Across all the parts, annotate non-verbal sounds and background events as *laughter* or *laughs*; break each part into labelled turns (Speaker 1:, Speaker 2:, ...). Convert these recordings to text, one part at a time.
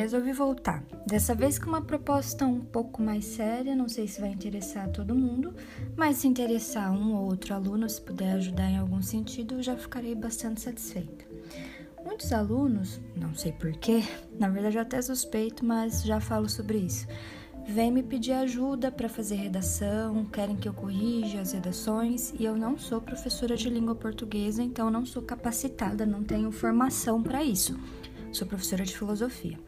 Speaker 1: resolvi voltar. Dessa vez com uma proposta um pouco mais séria, não sei se vai interessar todo mundo, mas se interessar um ou outro aluno, se puder ajudar em algum sentido, eu já ficarei bastante satisfeita. Muitos alunos, não sei porquê, *laughs* na verdade eu até suspeito, mas já falo sobre isso vêm me pedir ajuda para fazer redação, querem que eu corrija as redações e eu não sou professora de língua portuguesa, então não sou capacitada, não tenho formação para isso. Sou professora de filosofia.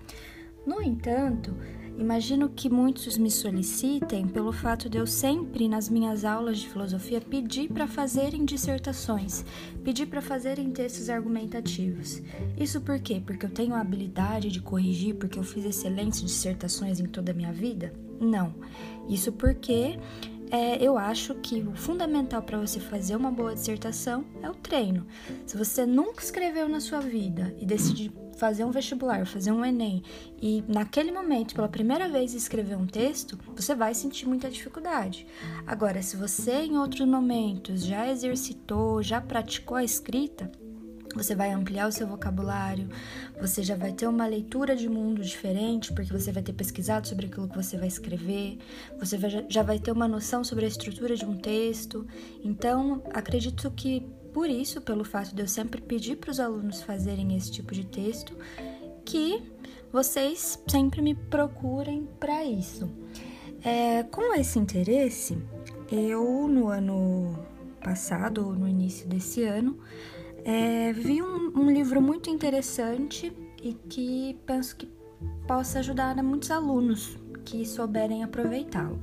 Speaker 1: No entanto, Imagino que muitos me solicitem pelo fato de eu sempre, nas minhas aulas de filosofia, pedir para fazerem dissertações, pedir para fazerem textos argumentativos. Isso por quê? Porque eu tenho a habilidade de corrigir, porque eu fiz excelentes dissertações em toda a minha vida? Não. Isso porque é, eu acho que o fundamental para você fazer uma boa dissertação é o treino. Se você nunca escreveu na sua vida e decidir fazer um vestibular, fazer um Enem e naquele momento, pela primeira vez, escrever um texto, você vai sentir muita dificuldade. Agora, se você em outros momentos já exercitou, já praticou a escrita, você vai ampliar o seu vocabulário, você já vai ter uma leitura de mundo diferente, porque você vai ter pesquisado sobre aquilo que você vai escrever, você vai, já vai ter uma noção sobre a estrutura de um texto. Então, acredito que por isso, pelo fato de eu sempre pedir para os alunos fazerem esse tipo de texto, que vocês sempre me procurem para isso. É, com esse interesse, eu no ano passado, ou no início desse ano, é, vi um, um, livro muito interessante e que penso que possa ajudar a muitos alunos que souberem aproveitá-lo.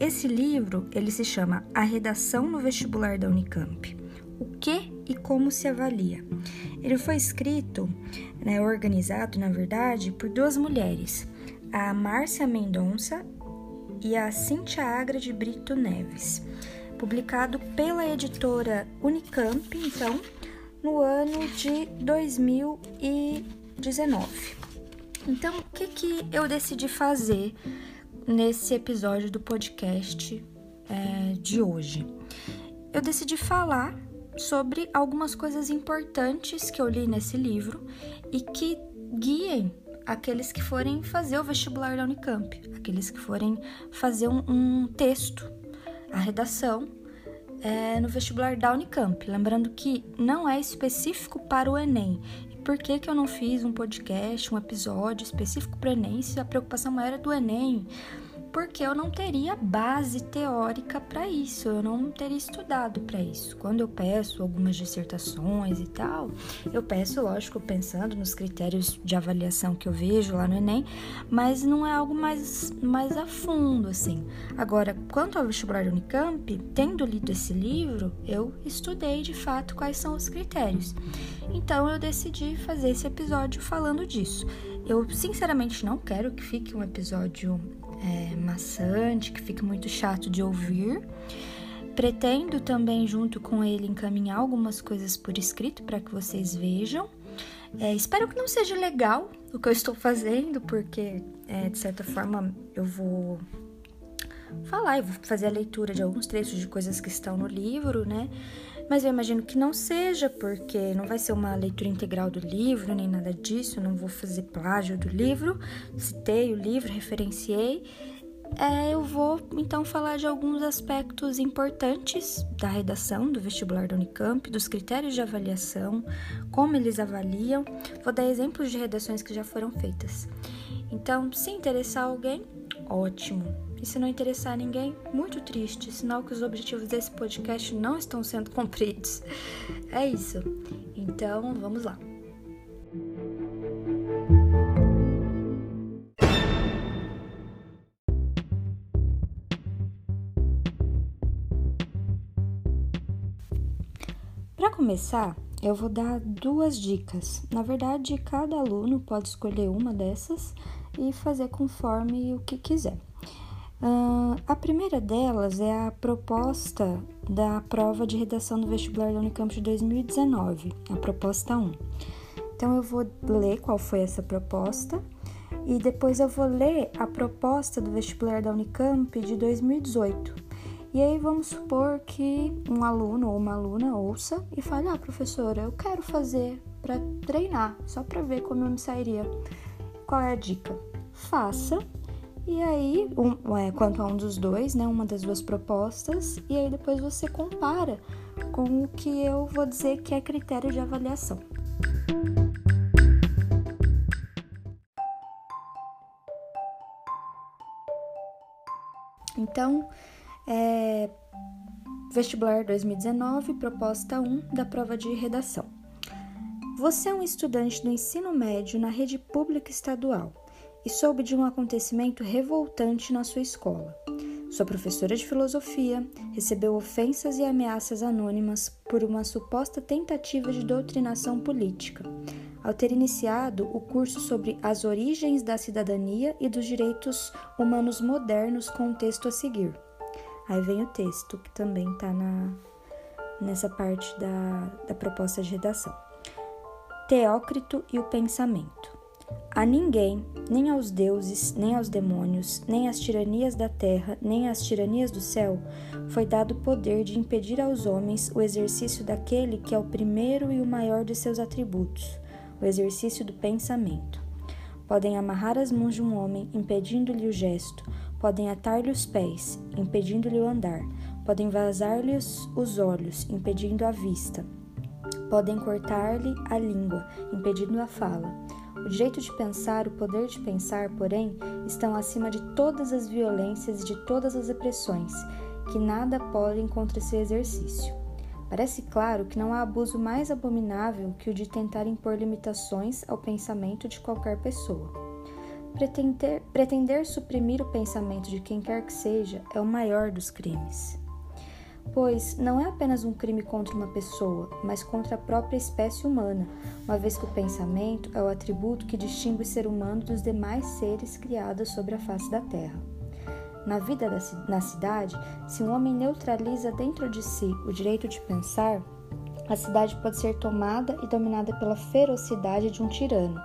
Speaker 1: Esse livro ele se chama A Redação no Vestibular da Unicamp o que e como se avalia. Ele foi escrito, né, organizado, na verdade, por duas mulheres, a Márcia Mendonça e a Cintia Agra de Brito Neves, publicado pela editora Unicamp, então, no ano de 2019. Então, o que, que eu decidi fazer nesse episódio do podcast é, de hoje? Eu decidi falar sobre algumas coisas importantes que eu li nesse livro e que guiem aqueles que forem fazer o vestibular da Unicamp, aqueles que forem fazer um, um texto, a redação é, no vestibular da Unicamp. Lembrando que não é específico para o Enem. Por que, que eu não fiz um podcast, um episódio específico para o Enem se a preocupação maior é do Enem? Porque eu não teria base teórica para isso, eu não teria estudado para isso. Quando eu peço algumas dissertações e tal, eu peço, lógico, pensando nos critérios de avaliação que eu vejo lá no Enem, mas não é algo mais, mais a fundo, assim. Agora, quanto ao vestibular Unicamp, tendo lido esse livro, eu estudei de fato quais são os critérios. Então, eu decidi fazer esse episódio falando disso. Eu sinceramente não quero que fique um episódio é, maçante, que fique muito chato de ouvir. Pretendo também, junto com ele, encaminhar algumas coisas por escrito para que vocês vejam. É, espero que não seja legal o que eu estou fazendo, porque é, de certa forma eu vou falar, eu vou fazer a leitura de alguns trechos de coisas que estão no livro, né? Mas eu imagino que não seja, porque não vai ser uma leitura integral do livro, nem nada disso, não vou fazer plágio do livro. Citei o livro, referenciei. É, eu vou então falar de alguns aspectos importantes da redação do vestibular da Unicamp, dos critérios de avaliação, como eles avaliam. Vou dar exemplos de redações que já foram feitas. Então, se interessar alguém, ótimo. E se não interessar ninguém, muito triste, sinal que os objetivos desse podcast não estão sendo cumpridos. É isso. Então, vamos lá. Para começar, eu vou dar duas dicas. Na verdade, cada aluno pode escolher uma dessas e fazer conforme o que quiser. Uh, a primeira delas é a proposta da prova de redação do vestibular da Unicamp de 2019, a proposta 1. Então eu vou ler qual foi essa proposta e depois eu vou ler a proposta do vestibular da Unicamp de 2018. E aí vamos supor que um aluno ou uma aluna ouça e fale: "Ah, professora, eu quero fazer para treinar, só para ver como eu me sairia". qual é a dica? Faça e aí, um, é, quanto a um dos dois, né, uma das duas propostas, e aí depois você compara com o que eu vou dizer que é critério de avaliação. Então, é, vestibular 2019, proposta 1 da prova de redação. Você é um estudante do ensino médio na rede pública estadual e soube de um acontecimento revoltante na sua escola. Sua professora de filosofia recebeu ofensas e ameaças anônimas por uma suposta tentativa de doutrinação política, ao ter iniciado o curso sobre as origens da cidadania e dos direitos humanos modernos com o texto a seguir. Aí vem o texto, que também está nessa parte da, da proposta de redação. Teócrito e o pensamento. A ninguém, nem aos deuses, nem aos demônios, nem às tiranias da terra, nem às tiranias do céu, foi dado o poder de impedir aos homens o exercício daquele que é o primeiro e o maior de seus atributos, o exercício do pensamento. Podem amarrar as mãos de um homem, impedindo-lhe o gesto, podem atar-lhe os pés, impedindo-lhe o andar, podem vazar-lhe os olhos, impedindo a vista, podem cortar-lhe a língua, impedindo a fala o direito de pensar, o poder de pensar, porém, estão acima de todas as violências e de todas as opressões, que nada podem contra seu exercício. Parece claro que não há abuso mais abominável que o de tentar impor limitações ao pensamento de qualquer pessoa. Pretender, pretender suprimir o pensamento de quem quer que seja é o maior dos crimes pois não é apenas um crime contra uma pessoa, mas contra a própria espécie humana, uma vez que o pensamento é o atributo que distingue o ser humano dos demais seres criados sobre a face da Terra. Na vida da, na cidade, se um homem neutraliza dentro de si o direito de pensar, a cidade pode ser tomada e dominada pela ferocidade de um tirano,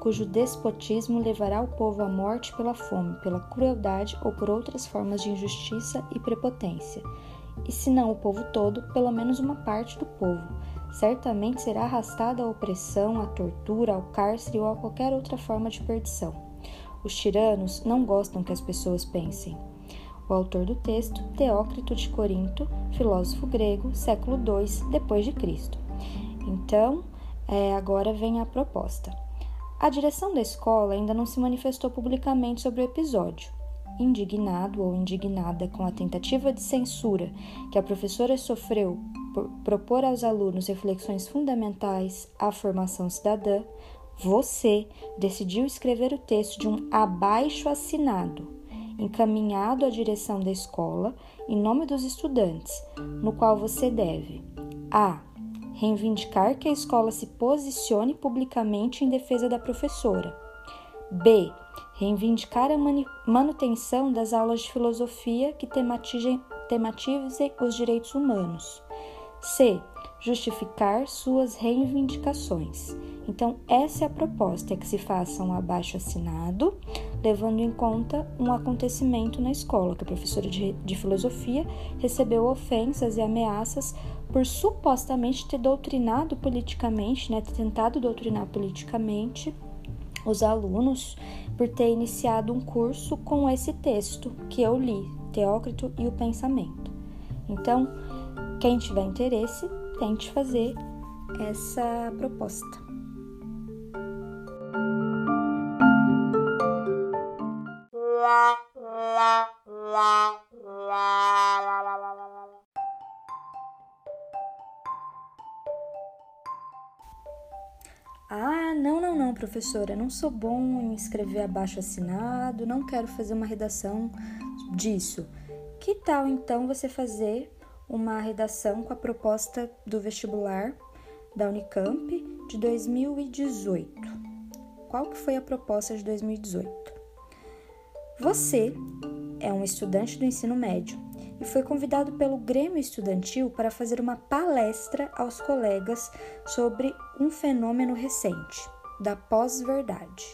Speaker 1: cujo despotismo levará o povo à morte pela fome, pela crueldade ou por outras formas de injustiça e prepotência e se não o povo todo, pelo menos uma parte do povo. Certamente será arrastada à opressão, à tortura, ao cárcere ou a qualquer outra forma de perdição. Os tiranos não gostam que as pessoas pensem. O autor do texto, Teócrito de Corinto, filósofo grego, século II depois de Cristo. Então, é, agora vem a proposta. A direção da escola ainda não se manifestou publicamente sobre o episódio indignado ou indignada com a tentativa de censura que a professora sofreu por propor aos alunos reflexões fundamentais à formação cidadã, você decidiu escrever o texto de um abaixo assinado, encaminhado à direção da escola em nome dos estudantes, no qual você deve: a. Reivindicar que a escola se posicione publicamente em defesa da professora. B reivindicar a manutenção das aulas de filosofia que tematizem, tematizem os direitos humanos. C. Justificar suas reivindicações. Então, essa é a proposta: é que se faça um abaixo assinado, levando em conta um acontecimento na escola, que a professora de, de filosofia recebeu ofensas e ameaças por supostamente ter doutrinado politicamente, né, ter tentado doutrinar politicamente os alunos por ter iniciado um curso com esse texto que eu li, Teócrito e o Pensamento. Então, quem tiver interesse, tente fazer essa proposta. Lá, lá, lá, lá, lá, Ah, não, não, não, professora, não sou bom em escrever abaixo assinado, não quero fazer uma redação disso. Que tal então você fazer uma redação com a proposta do vestibular da Unicamp de 2018? Qual que foi a proposta de 2018? Você é um estudante do ensino médio e foi convidado pelo Grêmio Estudantil para fazer uma palestra aos colegas sobre um fenômeno recente, da pós-verdade.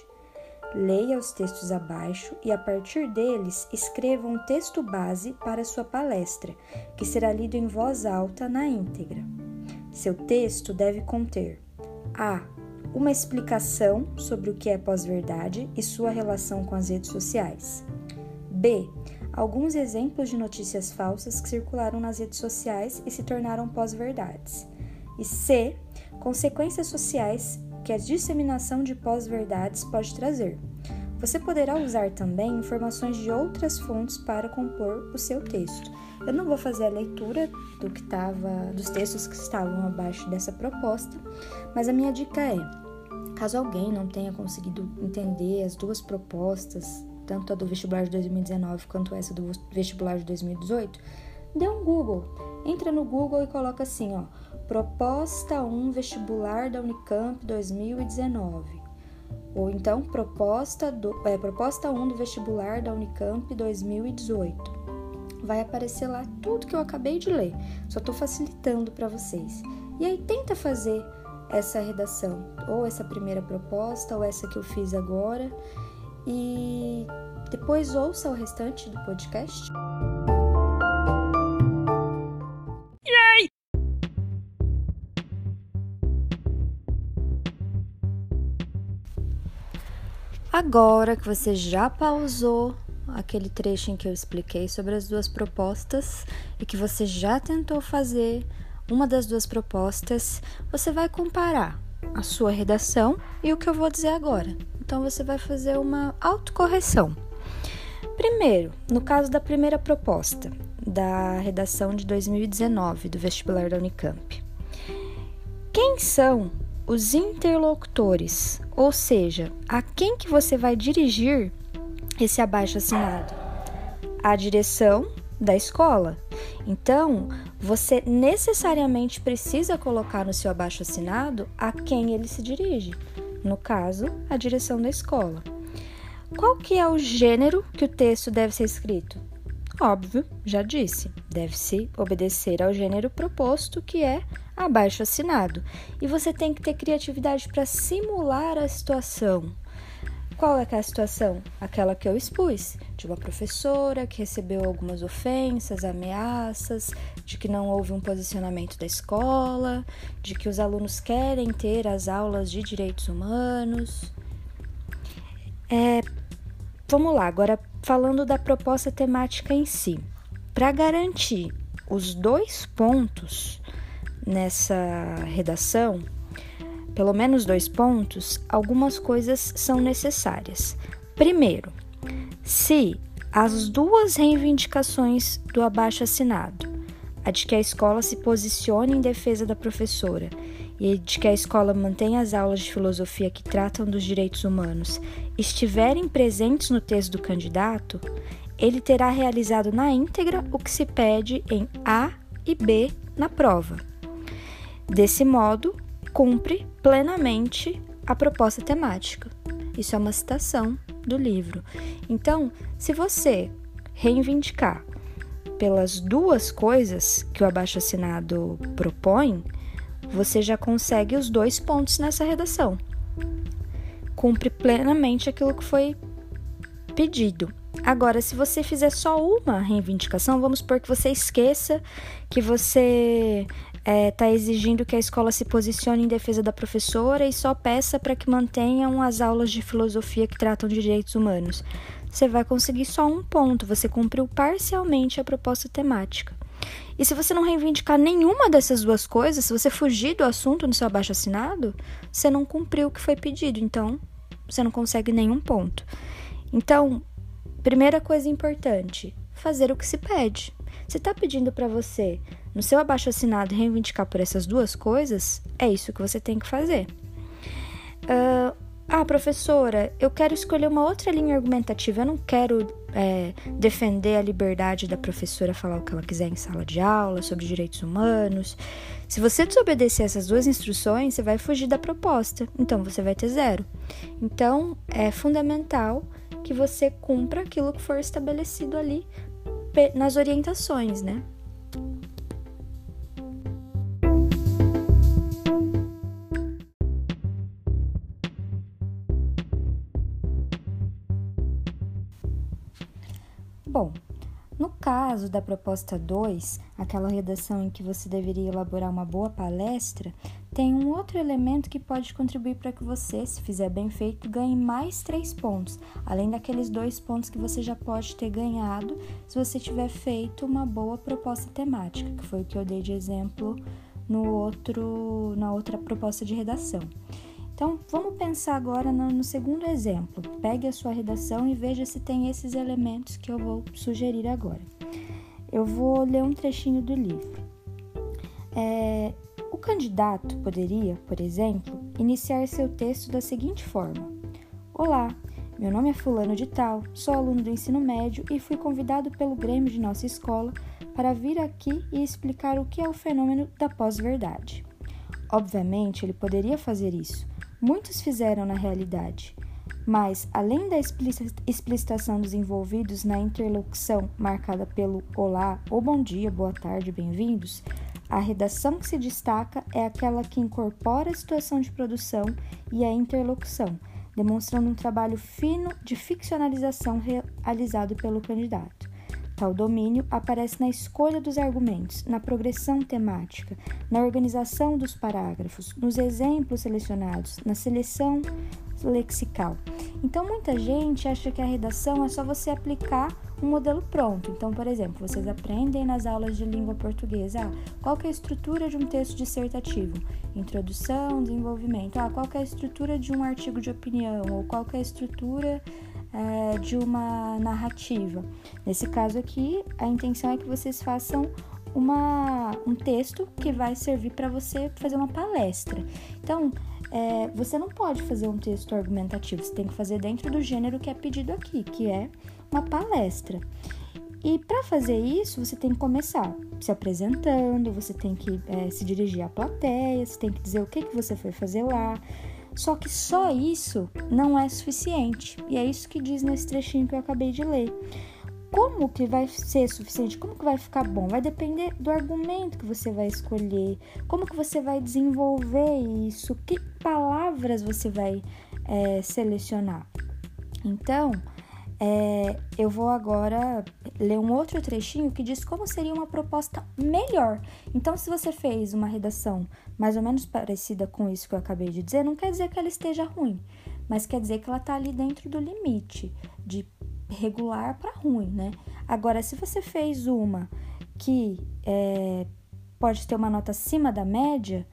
Speaker 1: Leia os textos abaixo e, a partir deles, escreva um texto base para sua palestra, que será lido em voz alta na íntegra. Seu texto deve conter a. uma explicação sobre o que é pós-verdade e sua relação com as redes sociais. B. Alguns exemplos de notícias falsas que circularam nas redes sociais e se tornaram pós-verdades. E C. Consequências sociais que a disseminação de pós-verdades pode trazer. Você poderá usar também informações de outras fontes para compor o seu texto. Eu não vou fazer a leitura do que tava, dos textos que estavam abaixo dessa proposta, mas a minha dica é: caso alguém não tenha conseguido entender as duas propostas, tanto a do vestibular de 2019 quanto essa do vestibular de 2018, dê um Google. Entra no Google e coloca assim, ó, proposta 1 vestibular da Unicamp 2019 ou então proposta, do, é, proposta 1 do vestibular da Unicamp 2018. Vai aparecer lá tudo que eu acabei de ler, só estou facilitando para vocês. E aí tenta fazer essa redação, ou essa primeira proposta, ou essa que eu fiz agora, e depois ouça o restante do podcast. Agora que você já pausou aquele trecho em que eu expliquei sobre as duas propostas e que você já tentou fazer uma das duas propostas, você vai comparar a sua redação e o que eu vou dizer agora. Então você vai fazer uma autocorreção. Primeiro, no caso da primeira proposta, da redação de 2019 do vestibular da Unicamp. Quem são os interlocutores, ou seja, a quem que você vai dirigir esse abaixo assinado? A direção da escola. Então, você necessariamente precisa colocar no seu abaixo assinado a quem ele se dirige. No caso, a direção da escola. Qual que é o gênero que o texto deve ser escrito? Óbvio, já disse, deve-se obedecer ao gênero proposto, que é abaixo assinado. E você tem que ter criatividade para simular a situação. Qual é, é a situação? Aquela que eu expus, de uma professora que recebeu algumas ofensas, ameaças, de que não houve um posicionamento da escola, de que os alunos querem ter as aulas de direitos humanos. É, vamos lá, agora falando da proposta temática em si. Para garantir os dois pontos nessa redação, pelo menos dois pontos, algumas coisas são necessárias. Primeiro, se as duas reivindicações do abaixo assinado, a de que a escola se posicione em defesa da professora e de que a escola mantenha as aulas de filosofia que tratam dos direitos humanos, estiverem presentes no texto do candidato, ele terá realizado na íntegra o que se pede em A e B na prova. Desse modo, cumpre plenamente a proposta temática. Isso é uma citação do livro. Então, se você reivindicar pelas duas coisas que o abaixo-assinado propõe, você já consegue os dois pontos nessa redação. Cumpre plenamente aquilo que foi pedido. Agora, se você fizer só uma reivindicação, vamos supor que você esqueça que você está é, tá exigindo que a escola se posicione em defesa da professora e só peça para que mantenham as aulas de filosofia que tratam de direitos humanos. Você vai conseguir só um ponto, você cumpriu parcialmente a proposta temática. E se você não reivindicar nenhuma dessas duas coisas, se você fugir do assunto no seu abaixo assinado, você não cumpriu o que foi pedido, então você não consegue nenhum ponto. Então, primeira coisa importante, fazer o que se pede. Se está pedindo para você no seu abaixo assinado reivindicar por essas duas coisas, é isso que você tem que fazer. Uh, ah, professora, eu quero escolher uma outra linha argumentativa. Eu não quero é, defender a liberdade da professora falar o que ela quiser em sala de aula, sobre direitos humanos. Se você desobedecer essas duas instruções, você vai fugir da proposta. Então você vai ter zero. Então é fundamental que você cumpra aquilo que for estabelecido ali nas orientações, né? Caso da proposta 2, aquela redação em que você deveria elaborar uma boa palestra, tem um outro elemento que pode contribuir para que você, se fizer bem feito, ganhe mais três pontos, além daqueles dois pontos que você já pode ter ganhado se você tiver feito uma boa proposta temática, que foi o que eu dei de exemplo no outro, na outra proposta de redação. Então, vamos pensar agora no, no, segundo exemplo. Pegue a sua redação e veja se tem esses elementos que eu vou sugerir agora. Eu vou ler um trechinho do livro. É, o candidato poderia, por exemplo, iniciar seu texto da seguinte forma: Olá, meu nome é Fulano de Tal, sou aluno do ensino médio e fui convidado pelo Grêmio de nossa escola para vir aqui e explicar o que é o fenômeno da pós-verdade. Obviamente, ele poderia fazer isso muitos fizeram na realidade. Mas, além da explicitação dos envolvidos na interlocução marcada pelo olá ou bom dia, boa tarde, bem-vindos, a redação que se destaca é aquela que incorpora a situação de produção e a interlocução, demonstrando um trabalho fino de ficcionalização realizado pelo candidato. Tal domínio aparece na escolha dos argumentos, na progressão temática, na organização dos parágrafos, nos exemplos selecionados, na seleção lexical. Então, muita gente acha que a redação é só você aplicar um modelo pronto. Então, por exemplo, vocês aprendem nas aulas de língua portuguesa ah, qual é a estrutura de um texto dissertativo, introdução, desenvolvimento, ah, qual é a estrutura de um artigo de opinião, ou qual é a estrutura é, de uma narrativa. Nesse caso aqui, a intenção é que vocês façam uma, um texto que vai servir para você fazer uma palestra. Então, é, você não pode fazer um texto argumentativo, você tem que fazer dentro do gênero que é pedido aqui, que é uma palestra. E para fazer isso, você tem que começar se apresentando, você tem que é, se dirigir à plateia, você tem que dizer o que, que você foi fazer lá, só que só isso não é suficiente. E é isso que diz nesse trechinho que eu acabei de ler. Como que vai ser suficiente? Como que vai ficar bom? Vai depender do argumento que você vai escolher, como que você vai desenvolver isso, que palavras você vai é, selecionar. Então, é, eu vou agora ler um outro trechinho que diz como seria uma proposta melhor. Então, se você fez uma redação mais ou menos parecida com isso que eu acabei de dizer, não quer dizer que ela esteja ruim, mas quer dizer que ela está ali dentro do limite de regular para ruim, né? Agora, se você fez uma que é, pode ter uma nota acima da média,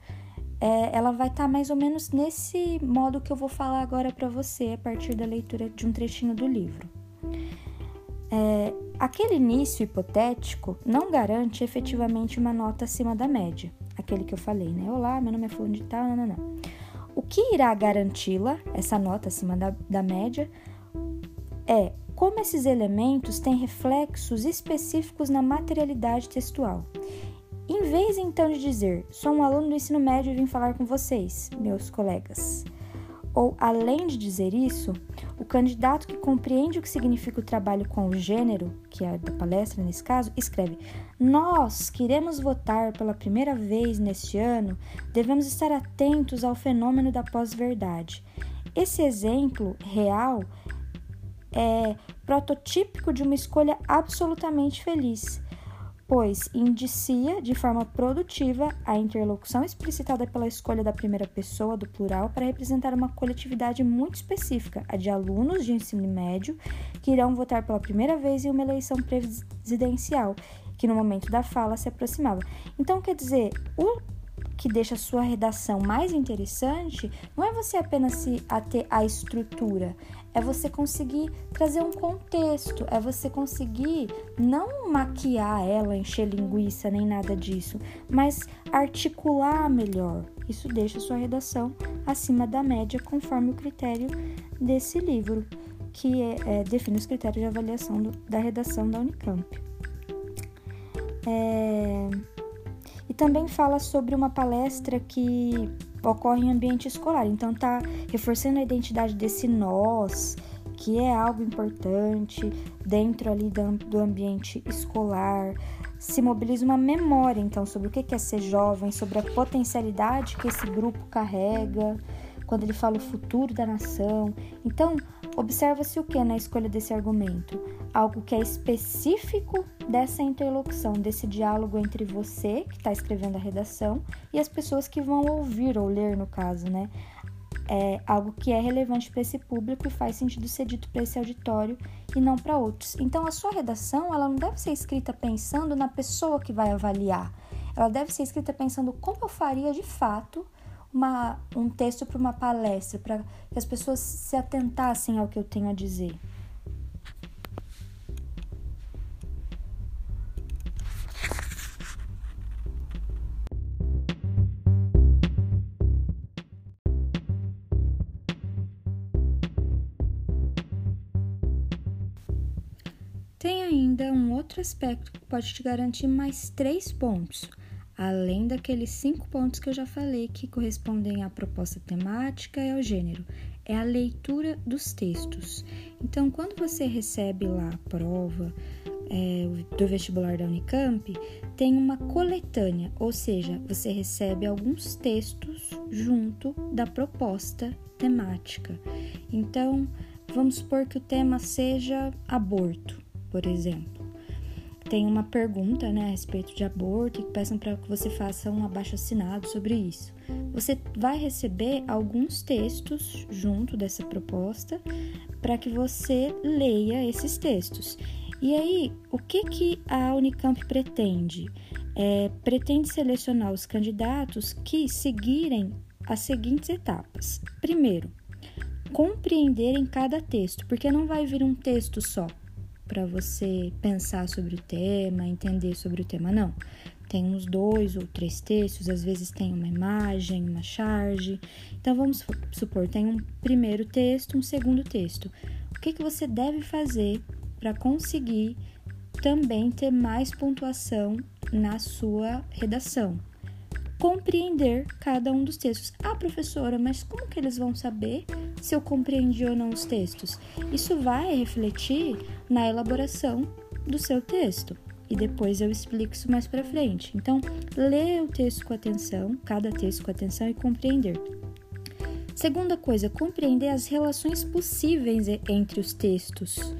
Speaker 1: é, ela vai estar tá mais ou menos nesse modo que eu vou falar agora para você a partir da leitura de um trechinho do livro. É, aquele início hipotético não garante efetivamente uma nota acima da média, aquele que eu falei, né? Olá, meu nome é fulano de tal, não, não, não. O que irá garanti-la, essa nota acima da, da média, é como esses elementos têm reflexos específicos na materialidade textual. Em vez então de dizer, sou um aluno do ensino médio e vim falar com vocês, meus colegas, ou além de dizer isso, o candidato que compreende o que significa o trabalho com o gênero, que é da palestra nesse caso, escreve: Nós queremos votar pela primeira vez neste ano, devemos estar atentos ao fenômeno da pós-verdade. Esse exemplo real é prototípico de uma escolha absolutamente feliz pois indicia de forma produtiva a interlocução explicitada pela escolha da primeira pessoa do plural para representar uma coletividade muito específica, a de alunos de ensino médio que irão votar pela primeira vez em uma eleição presidencial, que no momento da fala se aproximava. Então, quer dizer, o que deixa sua redação mais interessante não é você apenas se ater à estrutura, é você conseguir trazer um contexto, é você conseguir não maquiar ela, encher linguiça nem nada disso, mas articular melhor. Isso deixa sua redação acima da média conforme o critério desse livro, que é, é, define os critérios de avaliação do, da redação da Unicamp. É e também fala sobre uma palestra que ocorre em ambiente escolar. Então tá reforçando a identidade desse nós, que é algo importante dentro ali do ambiente escolar. Se mobiliza uma memória, então, sobre o que é ser jovem, sobre a potencialidade que esse grupo carrega, quando ele fala o futuro da nação. Então, Observa-se o que na escolha desse argumento? Algo que é específico dessa interlocução, desse diálogo entre você, que está escrevendo a redação, e as pessoas que vão ouvir ou ler, no caso, né? É algo que é relevante para esse público e faz sentido ser dito para esse auditório e não para outros. Então, a sua redação, ela não deve ser escrita pensando na pessoa que vai avaliar. Ela deve ser escrita pensando como eu faria de fato uma, um texto para uma palestra, para que as pessoas se atentassem ao que eu tenho a dizer. Tem ainda um outro aspecto que pode te garantir mais três pontos além daqueles cinco pontos que eu já falei que correspondem à proposta temática e ao gênero. É a leitura dos textos. Então, quando você recebe lá a prova é, do vestibular da Unicamp, tem uma coletânea, ou seja, você recebe alguns textos junto da proposta temática. Então, vamos supor que o tema seja aborto, por exemplo tem uma pergunta né, a respeito de aborto e peçam para que você faça um abaixo assinado sobre isso. Você vai receber alguns textos junto dessa proposta para que você leia esses textos. E aí, o que, que a Unicamp pretende? É, pretende selecionar os candidatos que seguirem as seguintes etapas. Primeiro, compreenderem cada texto, porque não vai vir um texto só para você pensar sobre o tema, entender sobre o tema, não. Tem uns dois ou três textos, às vezes tem uma imagem, uma charge. Então vamos supor, tem um primeiro texto, um segundo texto. O que, que você deve fazer para conseguir também ter mais pontuação na sua redação? Compreender cada um dos textos. Ah, professora, mas como que eles vão saber se eu compreendi ou não os textos? Isso vai refletir na elaboração do seu texto. E depois eu explico isso mais para frente. Então, lê o texto com atenção, cada texto com atenção e compreender. Segunda coisa, compreender as relações possíveis entre os textos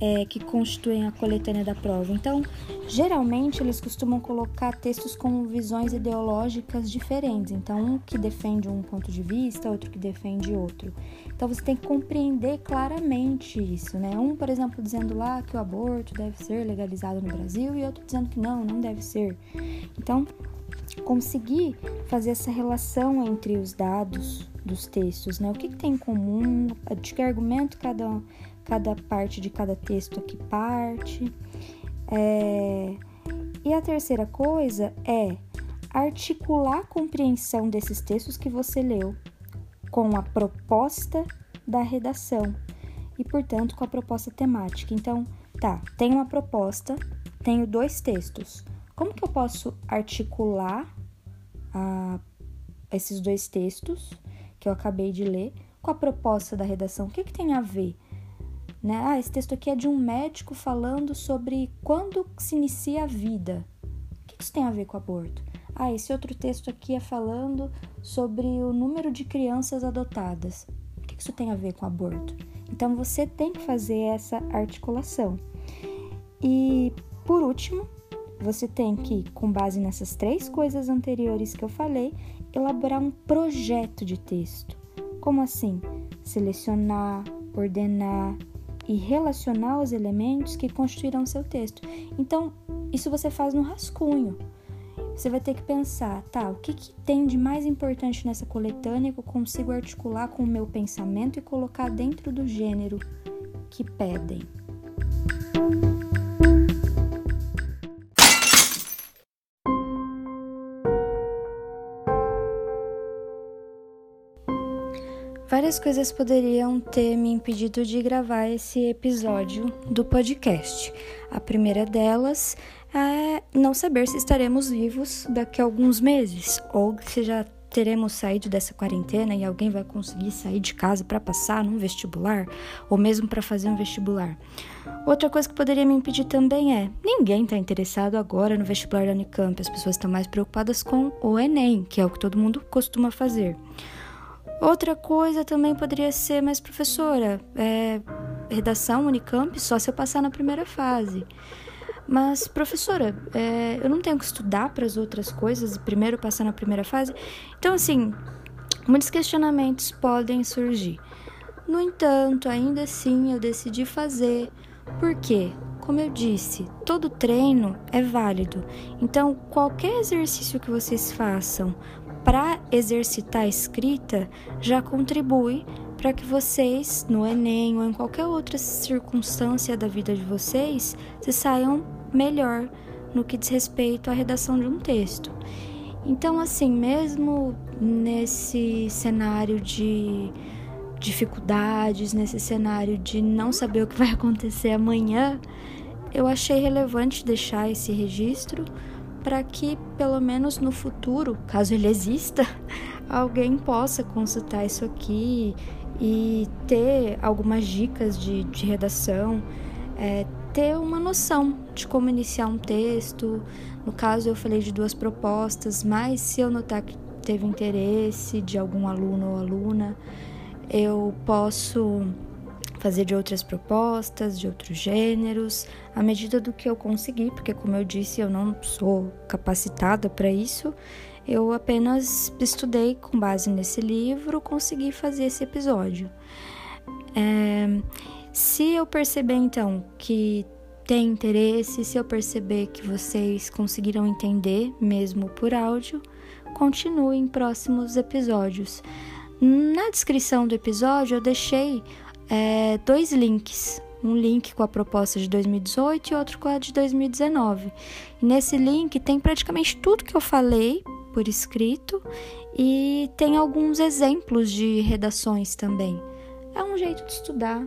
Speaker 1: é, que constituem a coletânea da prova. Então, geralmente eles costumam colocar textos com visões ideológicas diferentes. Então, um que defende um ponto de vista, outro que defende outro. Então, você tem que compreender claramente isso, né? Um, por exemplo, dizendo lá que o aborto deve ser legalizado no Brasil e outro dizendo que não, não deve ser. Então, conseguir fazer essa relação entre os dados dos textos, né? O que, que tem em comum, de que argumento cada cada parte de cada texto aqui parte. É... E a terceira coisa é articular a compreensão desses textos que você leu com a proposta da redação e, portanto, com a proposta temática. Então, tá, tenho uma proposta, tenho dois textos. Como que eu posso articular a, esses dois textos que eu acabei de ler com a proposta da redação? O que, que tem a ver? Né? Ah, esse texto aqui é de um médico falando sobre quando se inicia a vida. O que isso tem a ver com aborto? Ah, esse outro texto aqui é falando sobre o número de crianças adotadas. O que isso tem a ver com aborto? Então você tem que fazer essa articulação. E por último, você tem que, com base nessas três coisas anteriores que eu falei, elaborar um projeto de texto. Como assim? Selecionar, ordenar, e relacionar os elementos que constituirão seu texto. Então, isso você faz no rascunho. Você vai ter que pensar, tá, o que, que tem de mais importante nessa coletânea que eu consigo articular com o meu pensamento e colocar dentro do gênero que pedem. Várias coisas poderiam ter me impedido de gravar esse episódio do podcast. A primeira delas é não saber se estaremos vivos daqui a alguns meses ou se já teremos saído dessa quarentena e alguém vai conseguir sair de casa para passar num vestibular ou mesmo para fazer um vestibular. Outra coisa que poderia me impedir também é: ninguém está interessado agora no vestibular da Unicamp, as pessoas estão mais preocupadas com o Enem, que é o que todo mundo costuma fazer. Outra coisa também poderia ser, mas professora, é, redação Unicamp só se eu passar na primeira fase. Mas, professora, é, eu não tenho que estudar para as outras coisas e primeiro passar na primeira fase? Então, assim, muitos questionamentos podem surgir. No entanto, ainda assim eu decidi fazer. Por quê? Como eu disse, todo treino é válido. Então, qualquer exercício que vocês façam para exercitar a escrita já contribui para que vocês, no Enem ou em qualquer outra circunstância da vida de vocês, se saiam melhor no que diz respeito à redação de um texto. Então, assim, mesmo nesse cenário de dificuldades, nesse cenário de não saber o que vai *laughs* acontecer amanhã, eu achei relevante deixar esse registro para que, pelo menos no futuro, caso ele exista, *laughs* alguém possa consultar isso aqui e ter algumas dicas de, de redação, é, ter uma noção de como iniciar um texto. No caso, eu falei de duas propostas, mas se eu notar que teve interesse de algum aluno ou aluna, eu posso fazer de outras propostas, de outros gêneros, à medida do que eu conseguir, porque, como eu disse, eu não sou capacitada para isso. Eu apenas estudei com base nesse livro, consegui fazer esse episódio. É, se eu perceber então que tem interesse, se eu perceber que vocês conseguiram entender, mesmo por áudio, continue em próximos episódios. Na descrição do episódio eu deixei é, dois links um link com a proposta de 2018 e outro com a de 2019. E nesse link tem praticamente tudo que eu falei por escrito e tem alguns exemplos de redações também. É um jeito de estudar,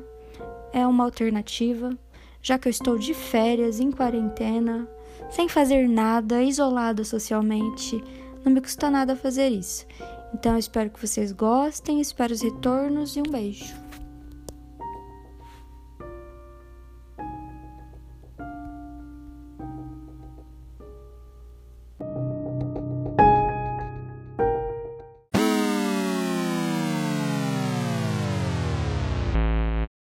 Speaker 1: é uma alternativa, já que eu estou de férias, em quarentena, sem fazer nada, isolada socialmente, não me custa nada fazer isso. Então espero que vocês gostem, espero os retornos e um beijo.